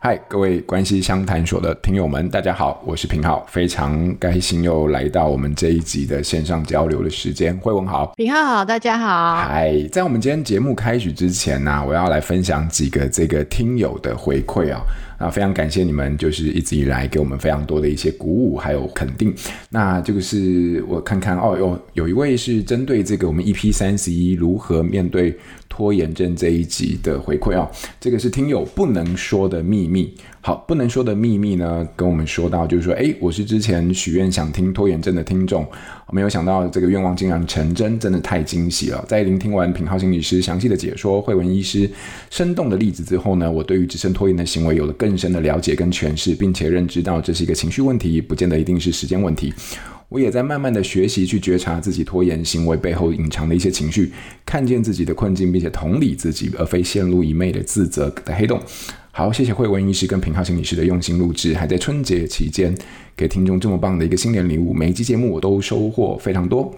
嗨，各位关系相谈所的听友们，大家好，我是平浩，非常开心又来到我们这一集的线上交流的时间。慧文好，平浩好，大家好。嗨，在我们今天节目开始之前呢、啊，我要来分享几个这个听友的回馈啊。啊，非常感谢你们，就是一直以来给我们非常多的一些鼓舞，还有肯定。那这个是我看看哦，有有一位是针对这个我们 EP 三十一如何面对拖延症这一集的回馈哦。这个是听友不能说的秘密。好，不能说的秘密呢，跟我们说到就是说，哎，我是之前许愿想听拖延症的听众，没有想到这个愿望竟然成真，真的太惊喜了。在聆听完品浩心理师详细的解说，慧文医师生动的例子之后呢，我对于自身拖延的行为有了更深的了解跟诠释，并且认知到这是一个情绪问题，不见得一定是时间问题。我也在慢慢的学习去觉察自己拖延行为背后隐藏的一些情绪，看见自己的困境，并且同理自己，而非陷入一昧的自责的黑洞。好，谢谢惠文医师跟平浩心理师的用心录制，还在春节期间给听众这么棒的一个新年礼物，每一期节目我都收获非常多，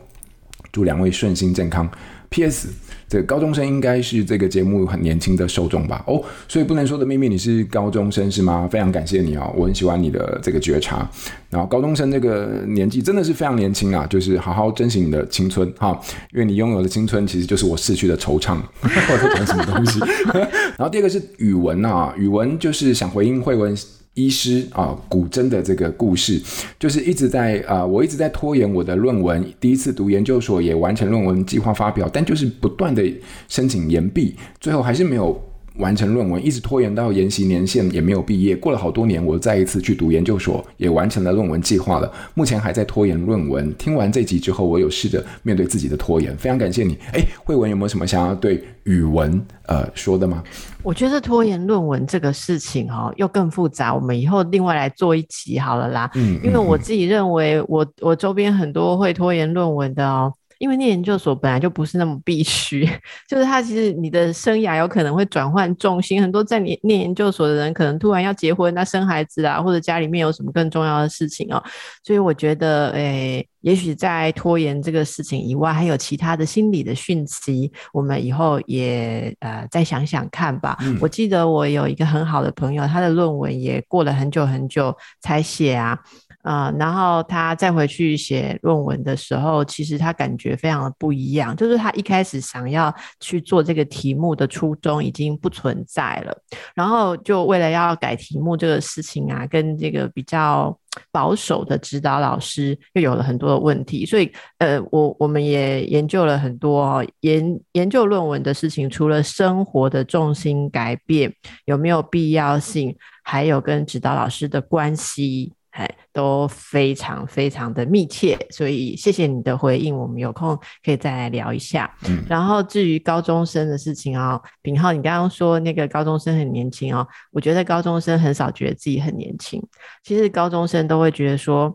祝两位顺心健康。P.S. 这个高中生应该是这个节目很年轻的受众吧？哦，所以不能说的秘密，你是高中生是吗？非常感谢你哦，我很喜欢你的这个觉察。然后高中生这个年纪真的是非常年轻啊，就是好好珍惜你的青春哈，因为你拥有的青春其实就是我逝去的惆怅。我在讲什么东西？然后第二个是语文啊，语文就是想回应惠文。医师啊，古筝的这个故事，就是一直在啊，我一直在拖延我的论文。第一次读研究所也完成论文计划发表，但就是不断的申请延毕，最后还是没有。完成论文，一直拖延到研习年限也没有毕业。过了好多年，我再一次去读研究所，也完成了论文计划了。目前还在拖延论文。听完这集之后，我有试着面对自己的拖延。非常感谢你。诶，慧文有没有什么想要对语文呃说的吗？我觉得拖延论文这个事情哈、哦，又更复杂。我们以后另外来做一集好了啦。嗯，因为我自己认为我，我我周边很多会拖延论文的哦。因为念研究所本来就不是那么必须，就是他其实你的生涯有可能会转换重心，很多在念念研究所的人可能突然要结婚、那生孩子啊，或者家里面有什么更重要的事情哦，所以我觉得，诶，也许在拖延这个事情以外，还有其他的心理的讯息，我们以后也呃再想想看吧。嗯。我记得我有一个很好的朋友，他的论文也过了很久很久才写啊。啊、然后他再回去写论文的时候，其实他感觉非常的不一样，就是他一开始想要去做这个题目的初衷已经不存在了，然后就为了要改题目这个事情啊，跟这个比较保守的指导老师又有了很多的问题，所以呃，我我们也研究了很多、研研究论文的事情，除了生活的重心改变有没有必要性，还有跟指导老师的关系。哎，都非常非常的密切，所以谢谢你的回应，我们有空可以再来聊一下。嗯，然后至于高中生的事情哦，品浩，你刚刚说那个高中生很年轻哦，我觉得高中生很少觉得自己很年轻，其实高中生都会觉得说，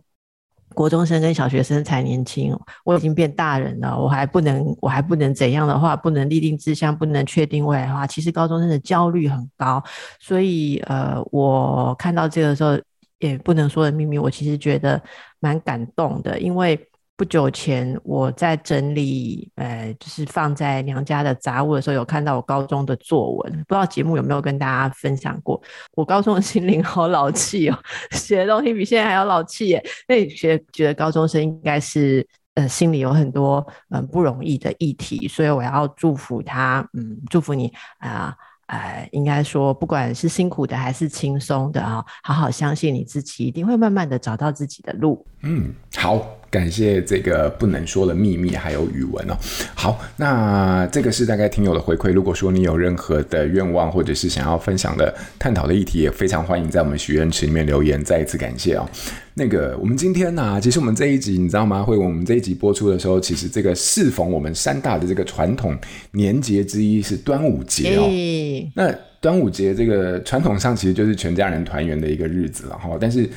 国中生跟小学生才年轻，我已经变大人了，我还不能，我还不能怎样的话，不能立定志向，不能确定未来的话，其实高中生的焦虑很高，所以呃，我看到这个时候。也不能说的秘密，我其实觉得蛮感动的，因为不久前我在整理，呃，就是放在娘家的杂物的时候，有看到我高中的作文，不知道节目有没有跟大家分享过。我高中的心灵好老气哦，写的东西比现在还要老气耶。那你觉得觉得高中生应该是呃心里有很多嗯、不容易的议题，所以我要祝福他，嗯，祝福你啊。呃，应该说，不管是辛苦的还是轻松的啊，好好相信你自己，一定会慢慢的找到自己的路。嗯，好。感谢这个不能说的秘密，还有语文哦。好，那这个是大概听友的回馈。如果说你有任何的愿望，或者是想要分享的、探讨的议题，也非常欢迎在我们许愿池里面留言。再一次感谢哦。那个，我们今天呢、啊，其实我们这一集你知道吗？会我们这一集播出的时候，其实这个适逢我们三大的这个传统年节之一是端午节哦。欸、那端午节这个传统上其实就是全家人团圆的一个日子了哈。但是。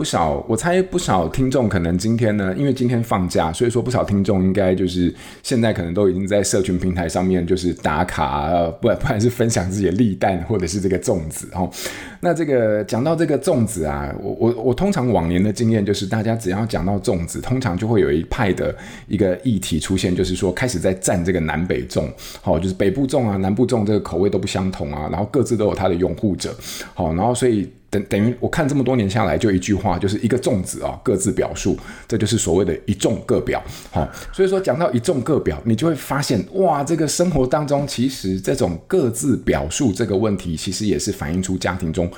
不少，我猜不少听众可能今天呢，因为今天放假，所以说不少听众应该就是现在可能都已经在社群平台上面就是打卡，不不管是分享自己的立蛋或者是这个粽子哦。那这个讲到这个粽子啊，我我我通常往年的经验就是，大家只要讲到粽子，通常就会有一派的一个议题出现，就是说开始在战这个南北粽，好，就是北部粽啊、南部粽这个口味都不相同啊，然后各自都有它的拥护者，好，然后所以。等等于我看这么多年下来，就一句话，就是一个粽子啊，各自表述，这就是所谓的一众各表。好，所以说讲到一众各表，你就会发现，哇，这个生活当中其实这种各自表述这个问题，其实也是反映出家庭中。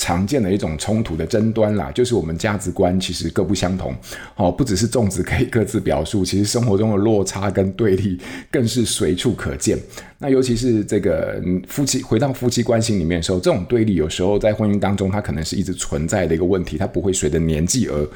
常见的一种冲突的争端啦，就是我们价值观其实各不相同。哦，不只是粽子可以各自表述，其实生活中的落差跟对立更是随处可见。那尤其是这个夫妻回到夫妻关系里面的时候，这种对立有时候在婚姻当中，它可能是一直存在的一个问题，它不会随着年纪而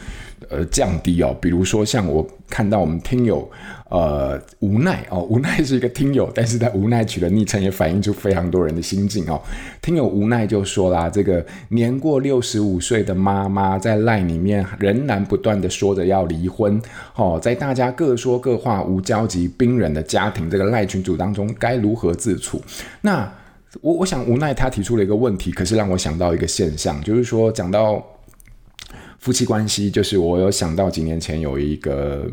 呃降低哦。比如说像我看到我们听友。呃，无奈哦，无奈是一个听友，但是在无奈取的昵称也反映出非常多人的心境哦。听友无奈就说啦，这个年过六十五岁的妈妈在赖里面仍然不断的说着要离婚哦，在大家各说各话、无交集、冰冷的家庭这个赖群组当中，该如何自处？那我我想无奈他提出了一个问题，可是让我想到一个现象，就是说讲到夫妻关系，就是我有想到几年前有一个。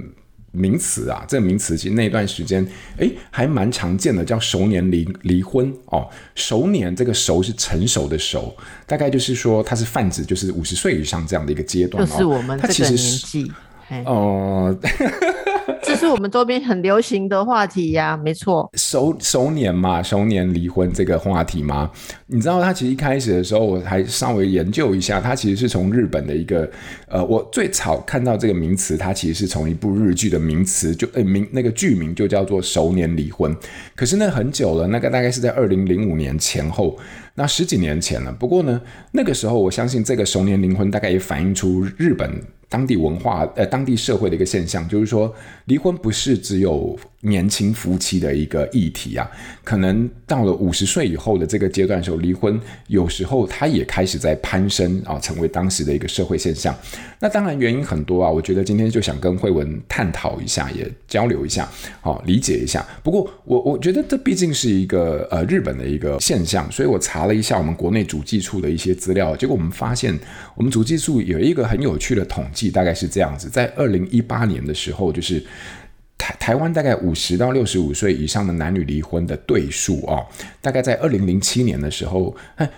名词啊，这个名词其实那段时间，哎，还蛮常见的，叫熟年离离婚哦。熟年这个熟是成熟的熟，大概就是说它是泛指就是五十岁以上这样的一个阶段，就是我们这个年纪哦。这是我们周边很流行的话题呀，没错。熟熟年嘛，熟年离婚这个话题吗？你知道，他其实一开始的时候，我还稍微研究一下，他其实是从日本的一个，呃，我最早看到这个名词，它其实是从一部日剧的名词，就呃名那个剧名就叫做熟年离婚。可是那很久了，那个大概是在二零零五年前后，那十几年前了。不过呢，那个时候我相信这个熟年离婚大概也反映出日本。当地文化，呃，当地社会的一个现象，就是说，离婚不是只有年轻夫妻的一个议题啊，可能到了五十岁以后的这个阶段时候，离婚有时候它也开始在攀升啊，成为当时的一个社会现象。那当然原因很多啊，我觉得今天就想跟慧文探讨一下，也交流一下，好，理解一下。不过我我觉得这毕竟是一个呃日本的一个现象，所以我查了一下我们国内主计处的一些资料，结果我们发现我们主计处有一个很有趣的统计，大概是这样子，在二零一八年的时候，就是。台台湾大概五十到六十五岁以上的男女离婚的对数啊，大概在二零零七年的时候，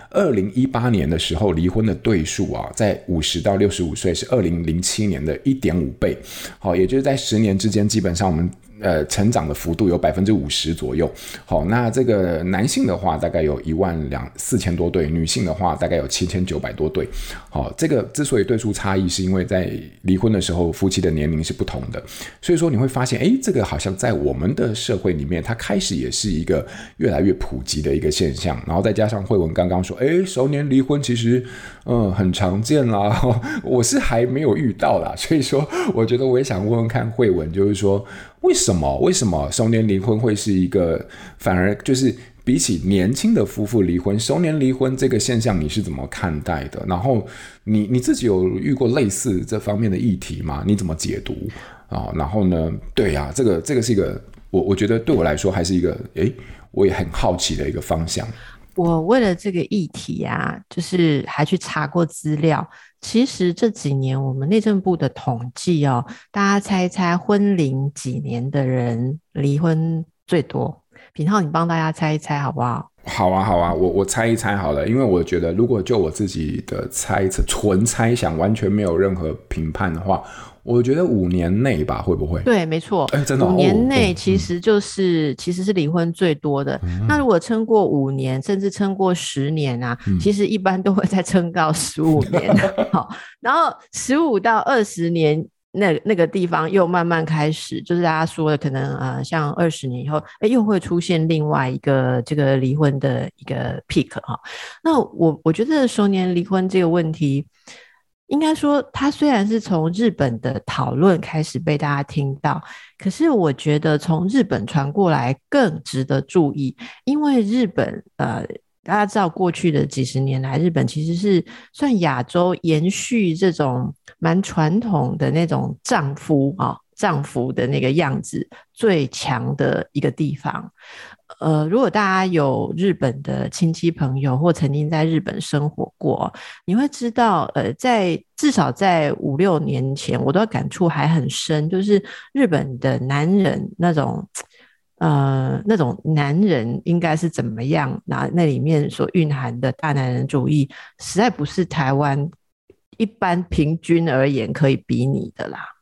二零一八年的时候离婚的对数啊，在五十到六十五岁是二零零七年的一点五倍，好，也就是在十年之间，基本上我们。呃，成长的幅度有百分之五十左右。好，那这个男性的话，大概有一万两四千多对；女性的话，大概有七千九百多对。好，这个之所以对数差异，是因为在离婚的时候，夫妻的年龄是不同的。所以说你会发现，哎，这个好像在我们的社会里面，它开始也是一个越来越普及的一个现象。然后再加上慧文刚刚说，哎，熟年离婚其实，嗯，很常见啦。我是还没有遇到啦，所以说，我觉得我也想问问看慧文，就是说。为什么？为什么熟年离婚会是一个反而就是比起年轻的夫妇离婚，熟年离婚这个现象你是怎么看待的？然后你你自己有遇过类似这方面的议题吗？你怎么解读啊？然后呢？对呀、啊，这个这个是一个我我觉得对我来说还是一个诶，我也很好奇的一个方向。我为了这个议题啊，就是还去查过资料。其实这几年我们内政部的统计哦，大家猜一猜婚龄几年的人离婚最多？品浩，你帮大家猜一猜好不好？好啊，好啊，我我猜一猜好了，因为我觉得如果就我自己的猜测，纯猜想，完全没有任何评判的话。我觉得五年内吧，会不会？对，没错。哎，真的，五年内其实就是、哦、其实是离婚最多的。嗯、那如果撑过五年，甚至撑过十年啊，嗯、其实一般都会再撑到十五年。好，然后十五到二十年那那个地方又慢慢开始，就是大家说的可能呃，像二十年以后，哎，又会出现另外一个这个离婚的一个 peak 哈。那我我觉得熟年离婚这个问题。应该说，它虽然是从日本的讨论开始被大家听到，可是我觉得从日本传过来更值得注意，因为日本呃大家知道，过去的几十年来，日本其实是算亚洲延续这种蛮传统的那种丈夫啊。丈夫的那个样子最强的一个地方，呃，如果大家有日本的亲戚朋友或曾经在日本生活过，你会知道，呃，在至少在五六年前，我的感触还很深，就是日本的男人那种，呃，那种男人应该是怎么样？那那里面所蕴含的大男人主义，实在不是台湾一般平均而言可以比拟的啦。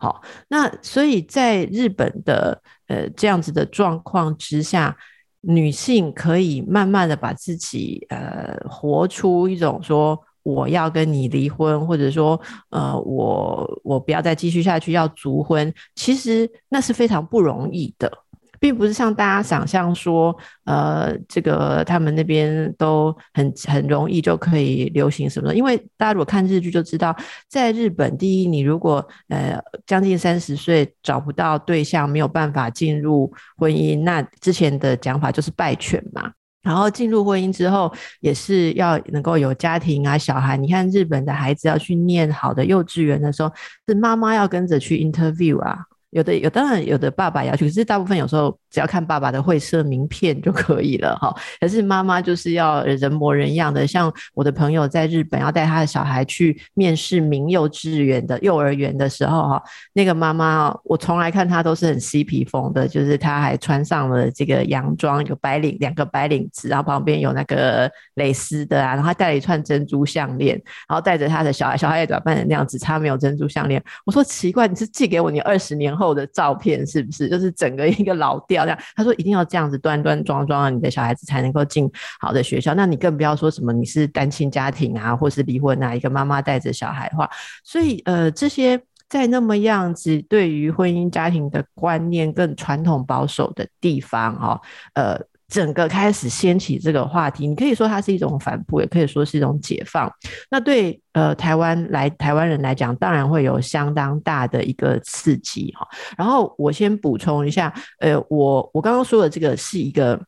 好，那所以在日本的呃这样子的状况之下，女性可以慢慢的把自己呃活出一种说我要跟你离婚，或者说呃我我不要再继续下去要足婚，其实那是非常不容易的。并不是像大家想象说，呃，这个他们那边都很很容易就可以流行什么的。因为大家如果看日剧就知道，在日本，第一，你如果呃将近三十岁找不到对象，没有办法进入婚姻，那之前的讲法就是败犬嘛。然后进入婚姻之后，也是要能够有家庭啊、小孩。你看日本的孩子要去念好的幼稚园的时候，是妈妈要跟着去 interview 啊。有的有，当然有的爸爸要去，可是大部分有时候只要看爸爸的会社名片就可以了哈。可是妈妈就是要人模人样的，像我的朋友在日本要带他的小孩去面试名幼稚园的幼儿园的时候哈，那个妈妈我从来看她都是很嬉皮风的，就是她还穿上了这个洋装，有白领两个白领子，然后旁边有那个蕾丝的啊，然后她戴了一串珍珠项链，然后带着他的小孩，小孩也打扮成那样子，只差没有珍珠项链。我说奇怪，你是寄给我你二十年后的照片是不是？就是整个一个老调这样。他说一定要这样子端端庄庄，你的小孩子才能够进好的学校。那你更不要说什么你是单亲家庭啊，或是离婚啊，一个妈妈带着小孩的话。所以呃，这些在那么样子对于婚姻家庭的观念更传统保守的地方哈，呃。整个开始掀起这个话题，你可以说它是一种反扑，也可以说是一种解放。那对呃台湾来台湾人来讲，当然会有相当大的一个刺激哈。然后我先补充一下，呃，我我刚刚说的这个是一个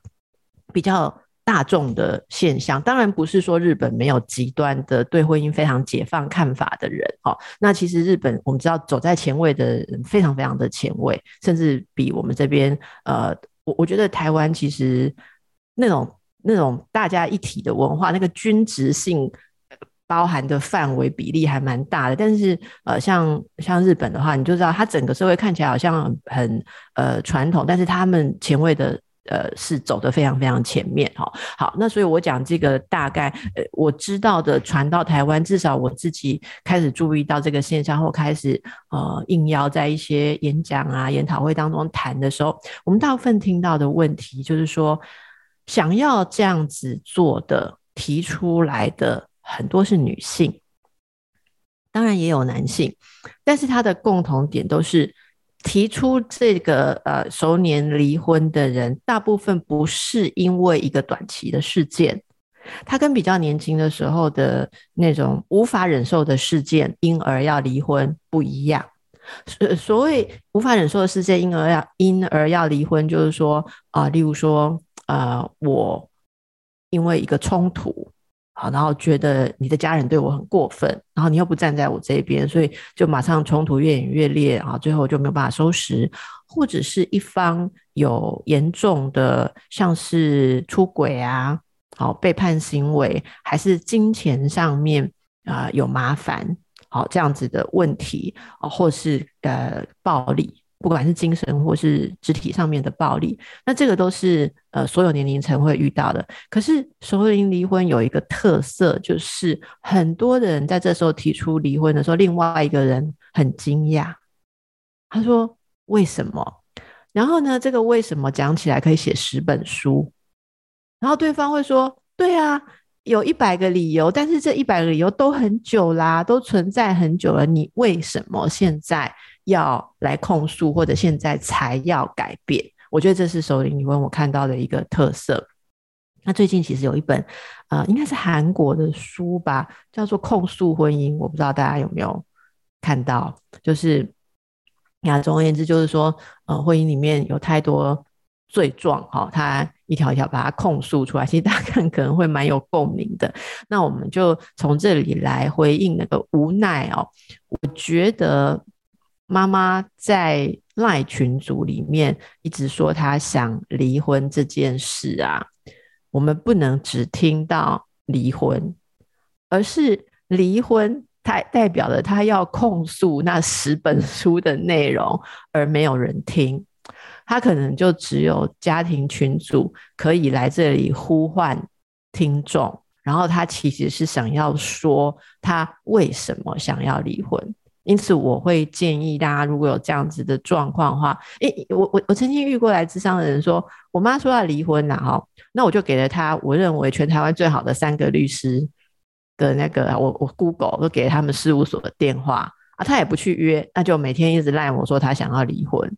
比较大众的现象，当然不是说日本没有极端的对婚姻非常解放看法的人哈。那其实日本我们知道走在前卫的人非常非常的前卫，甚至比我们这边呃。我我觉得台湾其实那种那种大家一体的文化，那个均值性包含的范围比例还蛮大的。但是呃，像像日本的话，你就知道它整个社会看起来好像，很呃传统，但是他们前卫的。呃，是走得非常非常前面哈。好，那所以我讲这个大概，呃，我知道的传到台湾，至少我自己开始注意到这个现象后，开始呃应邀在一些演讲啊、研讨会当中谈的时候，我们大部分听到的问题就是说，想要这样子做的提出来的很多是女性，当然也有男性，但是他的共同点都是。提出这个呃熟年离婚的人，大部分不是因为一个短期的事件，他跟比较年轻的时候的那种无法忍受的事件，因而要离婚不一样。所所谓无法忍受的事件，因而要因而要离婚，就是说啊、例如说呃，我因为一个冲突。好，然后觉得你的家人对我很过分，然后你又不站在我这边，所以就马上冲突越演越烈啊，最后就没有办法收拾，或者是一方有严重的，像是出轨啊，好背叛行为，还是金钱上面啊、有麻烦，好这样子的问题啊，或是呃暴力。不管是精神或是肢体上面的暴力，那这个都是呃所有年龄层会遇到的。可是熟龄离婚有一个特色，就是很多人在这时候提出离婚的时候，另外一个人很惊讶，他说：“为什么？”然后呢，这个为什么讲起来可以写十本书。然后对方会说：“对啊，有一百个理由，但是这一百个理由都很久啦，都存在很久了，你为什么现在？”要来控诉，或者现在才要改变，我觉得这是熟龄离婚我看到的一个特色。那最近其实有一本，呃，应该是韩国的书吧，叫做《控诉婚姻》，我不知道大家有没有看到。就是，啊，总而言之，就是说，呃，婚姻里面有太多罪状，哈，它一条一条把它控诉出来。其实大家看可能会蛮有共鸣的。那我们就从这里来回应那个无奈哦。我觉得妈妈在赖群组里面一直说她想离婚这件事啊，我们不能只听到离婚，而是离婚。它代表了她要控诉那十本书的内容，而没有人听，他可能就只有家庭群组可以来这里呼唤听众，然后他其实是想要说他为什么想要离婚，因此我会建议大家如果有这样子的状况的话，诶，我我我曾经遇过来智商的人说，我妈说要离婚了哈，那我就给了他我认为全台湾最好的三个律师。的那个，我我 Google 都给他们事务所的电话啊，他也不去约，那就每天一直赖我说他想要离婚。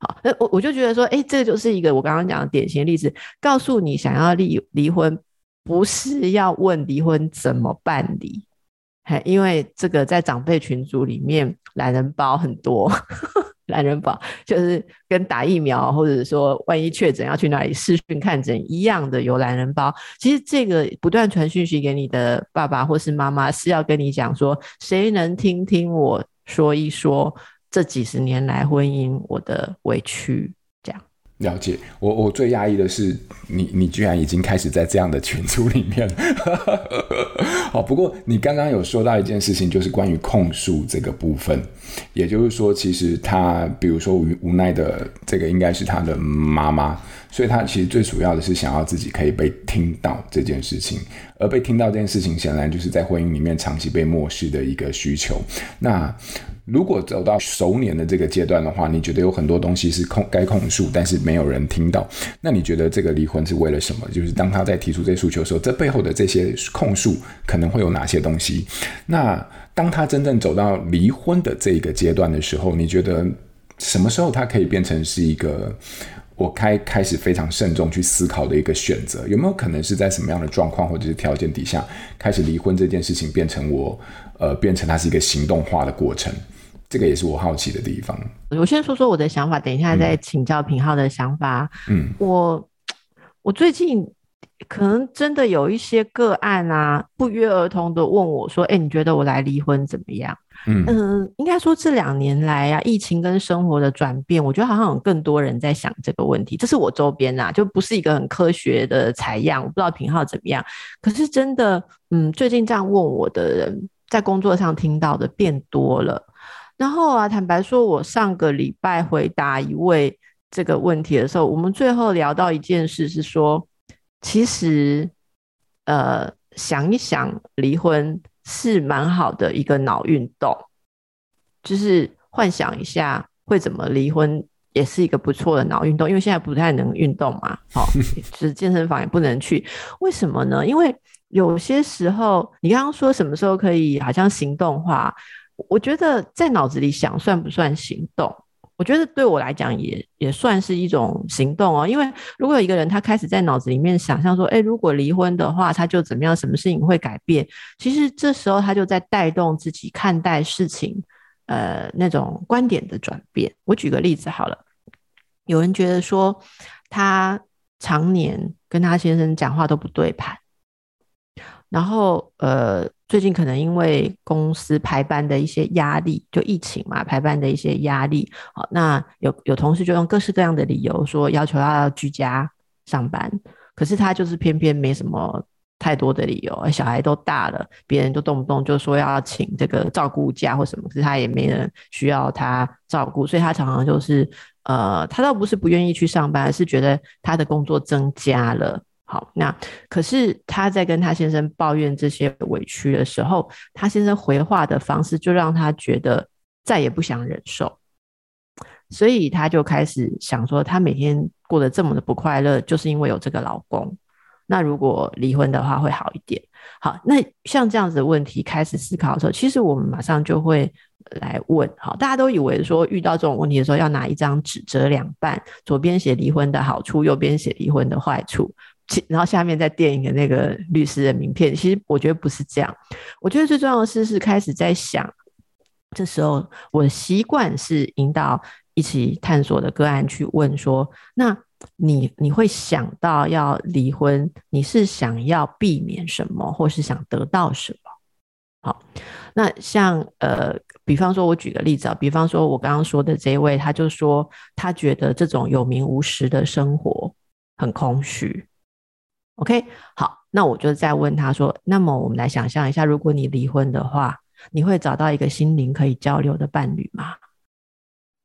好，那我我就觉得说，哎、欸，这就是一个我刚刚讲的典型例子，告诉你想要离离婚，不是要问离婚怎么办理，因为这个在长辈群组里面懒人包很多。懒人包就是跟打疫苗，或者说万一确诊要去哪里视讯看诊一样的，有懒人包。其实这个不断传讯息给你的爸爸或是妈妈，是要跟你讲说，谁能听听我说一说这几十年来婚姻我的委屈。了解，我我最讶异的是你，你居然已经开始在这样的群组里面。好，不过你刚刚有说到一件事情，就是关于控诉这个部分，也就是说，其实他，比如说无无奈的这个应该是他的妈妈，所以他其实最主要的是想要自己可以被听到这件事情，而被听到这件事情，显然就是在婚姻里面长期被漠视的一个需求。那。如果走到熟年的这个阶段的话，你觉得有很多东西是控该控诉，但是没有人听到。那你觉得这个离婚是为了什么？就是当他在提出这诉求的时候，这背后的这些控诉可能会有哪些东西？那当他真正走到离婚的这一个阶段的时候，你觉得什么时候他可以变成是一个我开开始非常慎重去思考的一个选择？有没有可能是在什么样的状况或者是条件底下，开始离婚这件事情变成我呃变成它是一个行动化的过程？这个也是我好奇的地方。我先说说我的想法，等一下再请教平浩的想法。嗯，我我最近可能真的有一些个案啊，不约而同的问我说：“哎、欸，你觉得我来离婚怎么样？”嗯应该说这两年来啊，疫情跟生活的转变，我觉得好像有更多人在想这个问题。这是我周边啊，就不是一个很科学的采样，我不知道平浩怎么样。可是真的，嗯，最近这样问我的人，在工作上听到的变多了。然后啊，坦白说，我上个礼拜回答一位这个问题的时候，我们最后聊到一件事，是说，其实，呃，想一想离婚是蛮好的一个脑运动，就是幻想一下会怎么离婚，也是一个不错的脑运动。因为现在不太能运动嘛，好、哦，就是健身房也不能去，为什么呢？因为有些时候，你刚刚说什么时候可以好像行动化？我觉得在脑子里想算不算行动？我觉得对我来讲也也算是一种行动哦。因为如果有一个人他开始在脑子里面想象说，诶，如果离婚的话，他就怎么样，什么事情会改变？其实这时候他就在带动自己看待事情，呃，那种观点的转变。我举个例子好了，有人觉得说他常年跟他先生讲话都不对盘，然后呃。最近可能因为公司排班的一些压力，就疫情嘛，排班的一些压力，好，那有有同事就用各式各样的理由说要求要居家上班，可是他就是偏偏没什么太多的理由，小孩都大了，别人都动不动就说要请这个照顾假或什么，可是他也没人需要他照顾，所以他常常就是呃，他倒不是不愿意去上班，而是觉得他的工作增加了。好，那可是他在跟他先生抱怨这些委屈的时候，他先生回话的方式就让他觉得再也不想忍受，所以他就开始想说，他每天过得这么的不快乐，就是因为有这个老公。那如果离婚的话会好一点。好，那像这样子的问题开始思考的时候，其实我们马上就会来问。好，大家都以为说遇到这种问题的时候，要拿一张纸折两半，左边写离婚的好处，右边写离婚的坏处。然后下面再垫一个那个律师的名片，其实我觉得不是这样。我觉得最重要的是是开始在想，这时候我的习惯是引导一起探索的个案去问说，那你你会想到要离婚，你是想要避免什么，或是想得到什么？好，那像呃，比方说，我举个例子啊，比方说，我刚刚说的这一位，他就说他觉得这种有名无实的生活很空虚。OK，好，那我就再问他说，那么我们来想象一下，如果你离婚的话，你会找到一个心灵可以交流的伴侣吗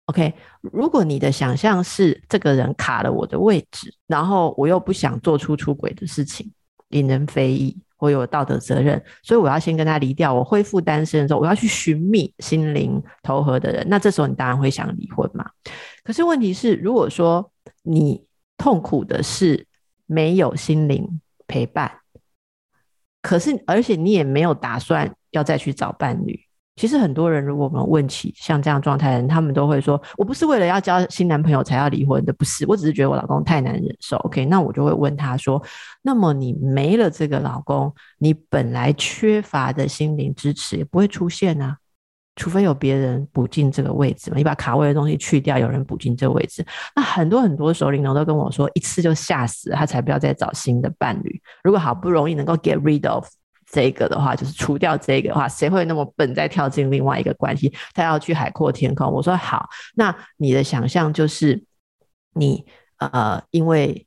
？OK，如果你的想象是这个人卡了我的位置，然后我又不想做出出轨的事情，引人非议。我有道德责任，所以我要先跟他离掉。我恢复单身的时候，我要去寻觅心灵投合的人。那这时候你当然会想离婚嘛？可是问题是，如果说你痛苦的是没有心灵陪伴，可是而且你也没有打算要再去找伴侣。其实很多人，如果我们问起像这样状态的人，他们都会说：“我不是为了要交新男朋友才要离婚的，不是，我只是觉得我老公太难忍受。” OK，那我就会问他说：“那么你没了这个老公，你本来缺乏的心灵支持也不会出现啊，除非有别人补进这个位置嘛。你把卡位的东西去掉，有人补进这个位置。那很多很多熟龄人都跟我说，一次就吓死了，他才不要再找新的伴侣。如果好不容易能够 get rid of。”这个的话，就是除掉这个的话，谁会那么笨再跳进另外一个关系？他要去海阔天空。我说好，那你的想象就是你呃，因为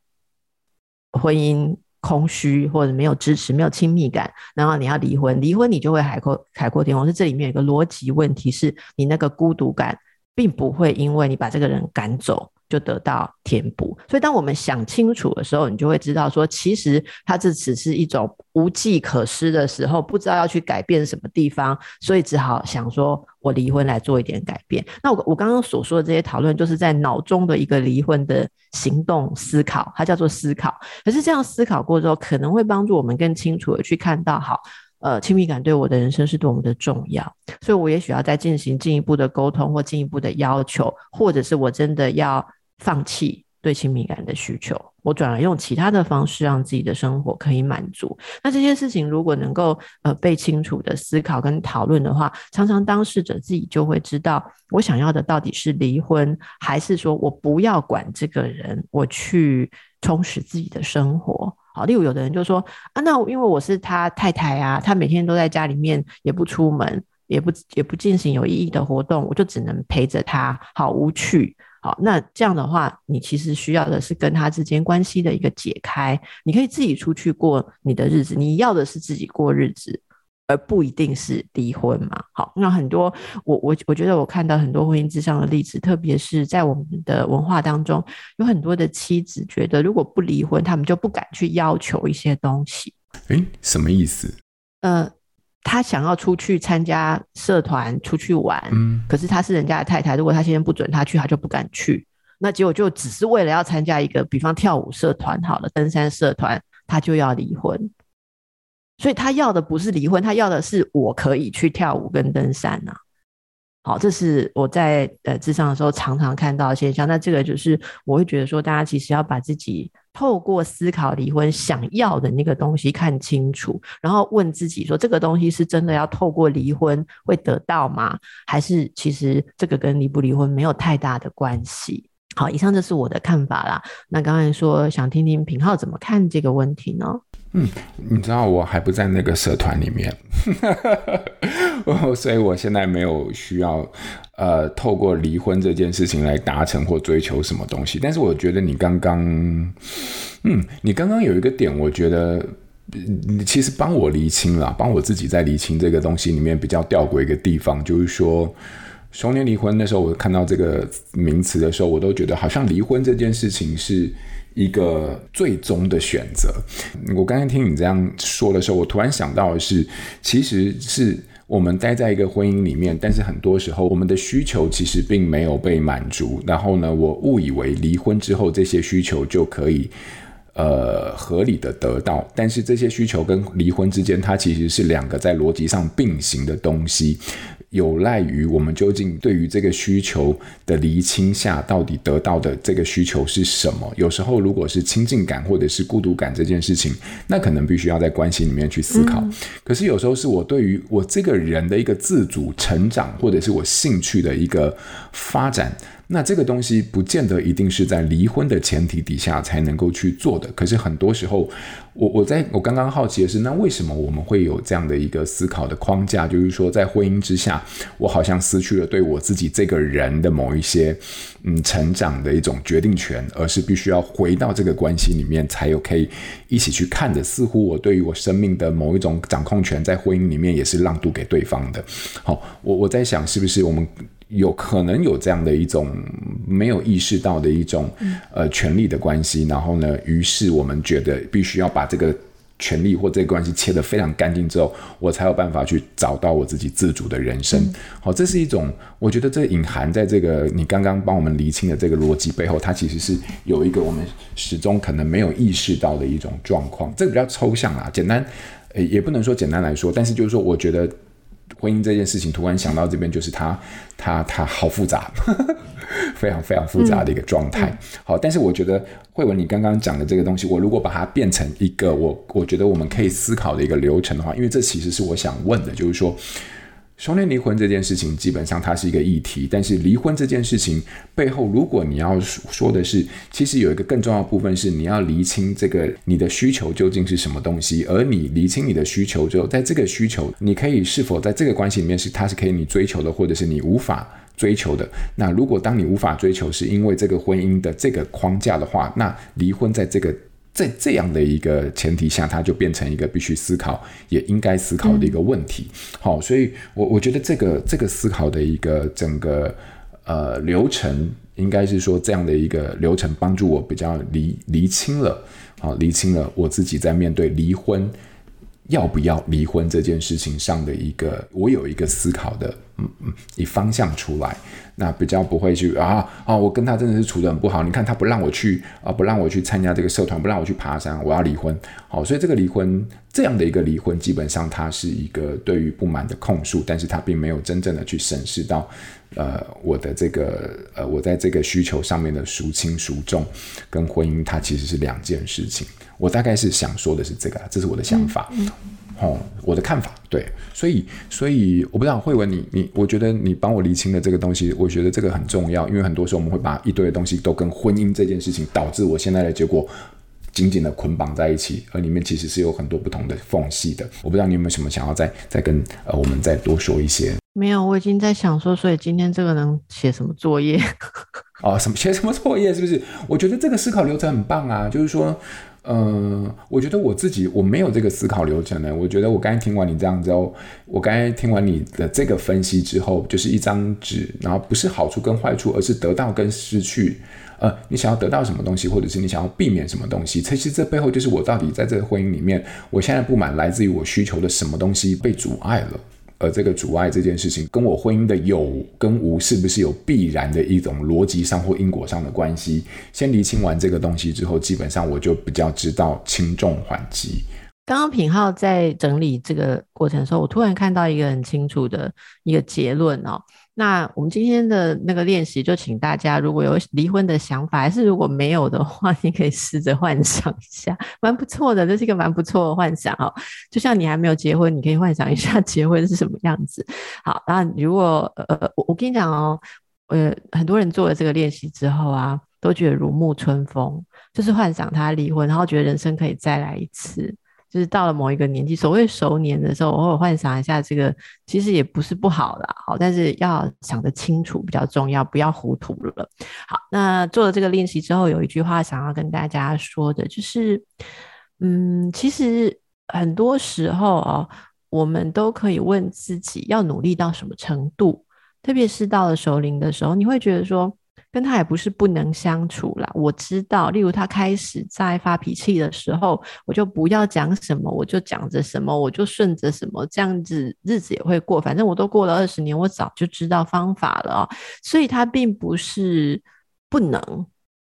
婚姻空虚或者没有支持、没有亲密感，然后你要离婚，离婚你就会海阔海阔天空。是这里面有一个逻辑问题，是你那个孤独感并不会因为你把这个人赶走。就得到填补，所以当我们想清楚的时候，你就会知道说，其实它这只是一种无计可施的时候，不知道要去改变什么地方，所以只好想说我离婚来做一点改变。那我我刚刚所说的这些讨论，就是在脑中的一个离婚的行动思考，它叫做思考。可是这样思考过之后，可能会帮助我们更清楚的去看到，好。呃，亲密感对我的人生是多么的重要，所以我也许要再进行进一步的沟通或进一步的要求，或者是我真的要放弃对亲密感的需求，我转而用其他的方式让自己的生活可以满足。那这些事情如果能够呃被清楚的思考跟讨论的话，常常当事者自己就会知道，我想要的到底是离婚，还是说我不要管这个人，我去充实自己的生活。好，例如有的人就说啊，那因为我是他太太啊，他每天都在家里面，也不出门，也不也不进行有意义的活动，我就只能陪着他，好无趣。好，那这样的话，你其实需要的是跟他之间关系的一个解开，你可以自己出去过你的日子，你要的是自己过日子。而不一定是离婚嘛？好，那很多我我我觉得我看到很多婚姻之上的例子，特别是在我们的文化当中，有很多的妻子觉得，如果不离婚，他们就不敢去要求一些东西。诶，什么意思？呃，他想要出去参加社团，出去玩，嗯，可是他是人家的太太，如果他先生不准他去，他就不敢去。那结果就只是为了要参加一个，比方跳舞社团好了，登山社团，他就要离婚。所以他要的不是离婚，他要的是我可以去跳舞跟登山呐、好，这是我在呃咨商的时候常常看到的现象。那这个就是我会觉得说，大家其实要把自己透过思考离婚想要的那个东西看清楚，然后问自己说，这个东西是真的要透过离婚会得到吗？还是其实这个跟离不离婚没有太大的关系？好，以上这是我的看法啦。那刚才说想听听品浩怎么看这个问题呢？嗯，你知道我还不在那个社团里面，所以我现在没有需要呃透过离婚这件事情来达成或追求什么东西。但是我觉得你刚刚，嗯，你刚刚有一个点，我觉得你其实帮我厘清了，帮我自己在厘清这个东西里面比较吊诡一个地方，就是说熟年离婚的时候，我看到这个名词的时候，我都觉得好像离婚这件事情是。一个最终的选择。我刚才听你这样说的时候，我突然想到的是，其实是我们待在一个婚姻里面，但是很多时候我们的需求其实并没有被满足。然后呢，我误以为离婚之后这些需求就可以呃合理的得到，但是这些需求跟离婚之间，它其实是两个在逻辑上并行的东西。有赖于我们究竟对于这个需求的厘清下，到底得到的这个需求是什么？有时候如果是亲近感或者是孤独感这件事情，那可能必须要在关系里面去思考。嗯。可是有时候是我对于我这个人的一个自主成长，或者是我兴趣的一个发展，那这个东西不见得一定是在离婚的前提底下才能够去做的。可是很多时候，我我在我刚刚好奇的是，那为什么我们会有这样的一个思考的框架？就是说，在婚姻之下，我好像失去了对我自己这个人的某一些嗯成长的一种决定权，而是必须要回到这个关系里面才有可以一起去看的。似乎我对于我生命的某一种掌控权，在婚姻里面也是让渡给对方的。好，我我在想，是不是我们？有可能有这样的一种没有意识到的一种呃权力的关系，然后呢，于是我们觉得必须要把这个权力或这个关系切得非常干净之后，我才有办法去找到我自己自主的人生。好，这是一种我觉得这隐含在这个你刚刚帮我们厘清的这个逻辑背后，它其实是有一个我们始终可能没有意识到的一种状况。这个比较抽象啦，简单也不能说简单来说，但是就是说，我觉得。婚姻这件事情，突然想到这边，就是它，它，它好复杂，非常非常复杂的一个状态。嗯、好，但是我觉得慧文，你刚刚讲的这个东西，我如果把它变成一个我我觉得我们可以思考的一个流程的话，因为这其实是我想问的，就是说。兄弟离婚这件事情，基本上它是一个议题。但是离婚这件事情背后，如果你要说的是，其实有一个更重要的部分是，你要厘清这个你的需求究竟是什么东西。而你厘清你的需求之后，在这个需求，你可以是否在这个关系里面是它是可以你追求的，或者是你无法追求的。那如果当你无法追求，是因为这个婚姻的这个框架的话，那离婚在这个。在这样的一个前提下，它就变成一个必须思考，也应该思考的一个问题。好、所以我我觉得这个这个思考的一个整个呃流程，应该是说这样的一个流程帮助我比较厘厘清了，好、哦，厘清了我自己在面对离婚要不要离婚这件事情上的一个，我有一个思考的。嗯嗯，一方向出来，那比较不会去啊啊！我跟他真的是处得很不好。你看他不让我去啊，不让我去参加这个社团，不让我去爬山，我要离婚。好，所以这个离婚这样的一个离婚，基本上它是一个对于不满的控诉，但是他并没有真正的去审视到，呃，我的这个呃，我在这个需求上面的孰轻孰重，跟婚姻它其实是两件事情。我大概是想说的是这个，这是我的想法。嗯嗯哦，我的看法对，所以所以我不知道慧文你你，我觉得你帮我厘清了这个东西，我觉得这个很重要，因为很多时候我们会把一堆的东西都跟婚姻这件事情导致我现在的结果紧紧的捆绑在一起，而里面其实是有很多不同的缝隙的。我不知道你有没有什么想要再再跟呃我们再多说一些？没有，我已经在想说，所以今天这个能写什么作业？哦，什么写什么作业？是不是？我觉得这个思考流程很棒啊，就是说。呃，我觉得我自己我没有这个思考流程呢。我觉得我刚才听完你这样之后，我刚才听完你的这个分析之后，就是一张纸，然后不是好处跟坏处，而是得到跟失去。呃，你想要得到什么东西，或者是你想要避免什么东西？其实这背后就是我到底在这个婚姻里面，我现在不满来自于我需求的什么东西被阻碍了。而这个阻碍这件事情，跟我婚姻的有跟无是不是有必然的一种逻辑上或因果上的关系？先厘清完这个东西之后，基本上我就比较知道轻重缓急。刚刚品浩在整理这个过程的时候，我突然看到一个很清楚的一个结论哦。那我们今天的那个练习，就请大家如果有离婚的想法，还是如果没有的话，你可以试着幻想一下，蛮不错的，这是一个蛮不错的幻想哦。就像你还没有结婚，你可以幻想一下结婚是什么样子。好，那如果呃，我我跟你讲哦，呃，很多人做了这个练习之后啊，都觉得如沐春风，就是幻想他离婚，然后觉得人生可以再来一次。就是到了某一个年纪，所谓熟年的时候，我会幻想一下这个，其实也不是不好啦，好，但是要想得清楚比较重要，不要糊涂了。好，那做了这个练习之后，有一句话想要跟大家说的，就是，嗯，其实很多时候哦，我们都可以问自己要努力到什么程度，特别是到了熟龄的时候，你会觉得说。跟他也不是不能相处啦，我知道，例如他开始在发脾气的时候，我就不要讲什么，我就讲着什么，我就顺着什么，这样子日子也会过。反正我都过了二十年，我早就知道方法了喔。所以他并不是不能，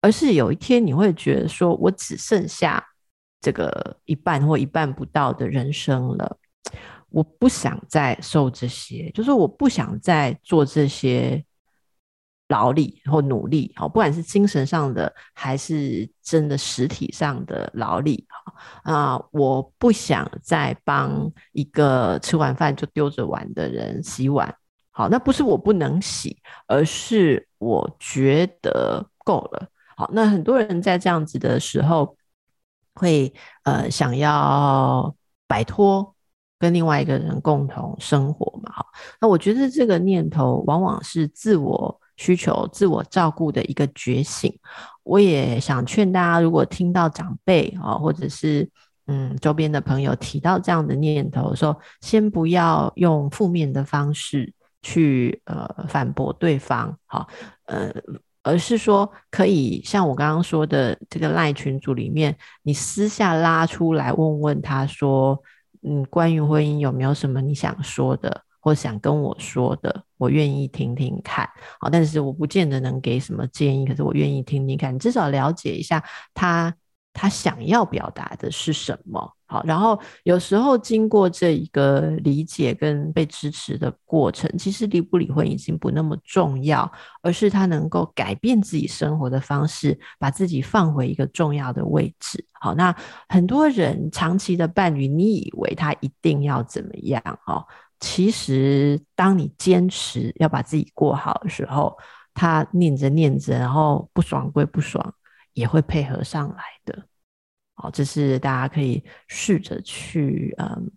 而是有一天你会觉得说，我只剩下这个一半或一半不到的人生了，我不想再受这些，就是我不想再做这些。劳力或努力，好，不管是精神上的还是真的实体上的劳力，啊，我不想再帮一个吃完饭就丢着碗的人洗碗，好，那不是我不能洗，而是我觉得够了。好，那很多人在这样子的时候，会呃想要摆脱跟另外一个人共同生活嘛。好，那我觉得这个念头往往是自我需求、自我照顾的一个觉醒。我也想劝大家，如果听到长辈啊，或者是嗯周边的朋友提到这样的念头的时候，先不要用负面的方式。去呃反驳对方，好，呃，而是说可以像我刚刚说的这个赖群组里面，你私下拉出来问问他说，嗯，关于婚姻有没有什么你想说的，或想跟我说的，我愿意听听看，好，但是我不见得能给什么建议，可是我愿意听听看，你至少了解一下他。他想要表达的是什么？好，然后有时候经过这一个理解跟被支持的过程，其实离不离婚已经不那么重要，而是他能够改变自己生活的方式，把自己放回一个重要的位置。好，那很多人长期的伴侣，你以为他一定要怎么样？哦，其实当你坚持要把自己过好的时候，他念着念着，然后不爽归不爽。也会配合上来的，好，这是大家可以试着去，嗯，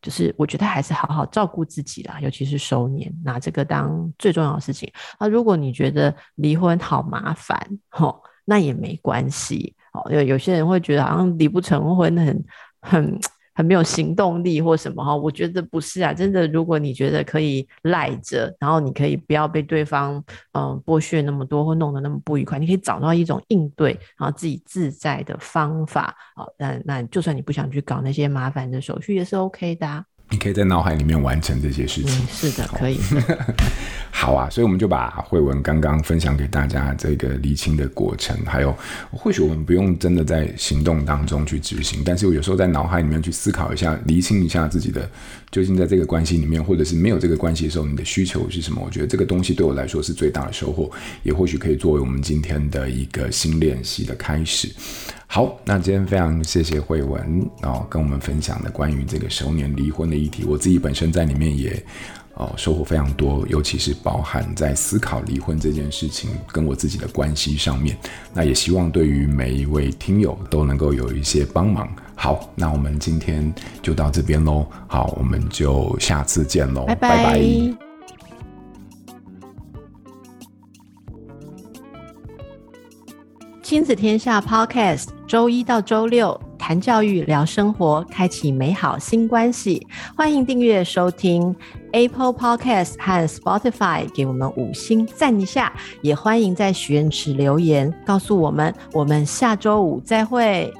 就是我觉得还是好好照顾自己啦，尤其是收年，拿这个当最重要的事情。那如果你觉得离婚好麻烦，吼，那也没关系，哦，有有些人会觉得好像离不成婚很很。很没有行动力或什么哈，我觉得不是啊，真的，如果你觉得可以赖着，然后你可以不要被对方嗯剥削那么多或弄得那么不愉快，你可以找到一种应对然后自己自在的方法啊，那那就算你不想去搞那些麻烦的手续也是 OK 的。你可以在脑海里面完成这些事情。嗯，是的，可以。好啊，所以我们就把慧文刚刚分享给大家这个厘清的过程，还有或许我们不用真的在行动当中去执行，但是我有时候在脑海里面去思考一下，厘清一下自己的究竟在这个关系里面，或者是没有这个关系的时候，你的需求是什么？我觉得这个东西对我来说是最大的收获，也或许可以作为我们今天的一个新练习的开始。好，那今天非常谢谢慧文哦，跟我们分享的关于这个熟年离婚的议题，我自己本身在里面也哦收获非常多，尤其是包含在思考离婚这件事情跟我自己的关系上面。那也希望对于每一位听友都能够有一些帮忙。好，那我们今天就到这边喽。好，我们就下次见喽，拜拜。亲子天下 Podcast，周一到周六谈教育、聊生活，开启美好新关系。欢迎订阅收听 Apple Podcast 和 Spotify，给我们五星赞一下。也欢迎在许愿池留言，告诉我们。我们下周五再会。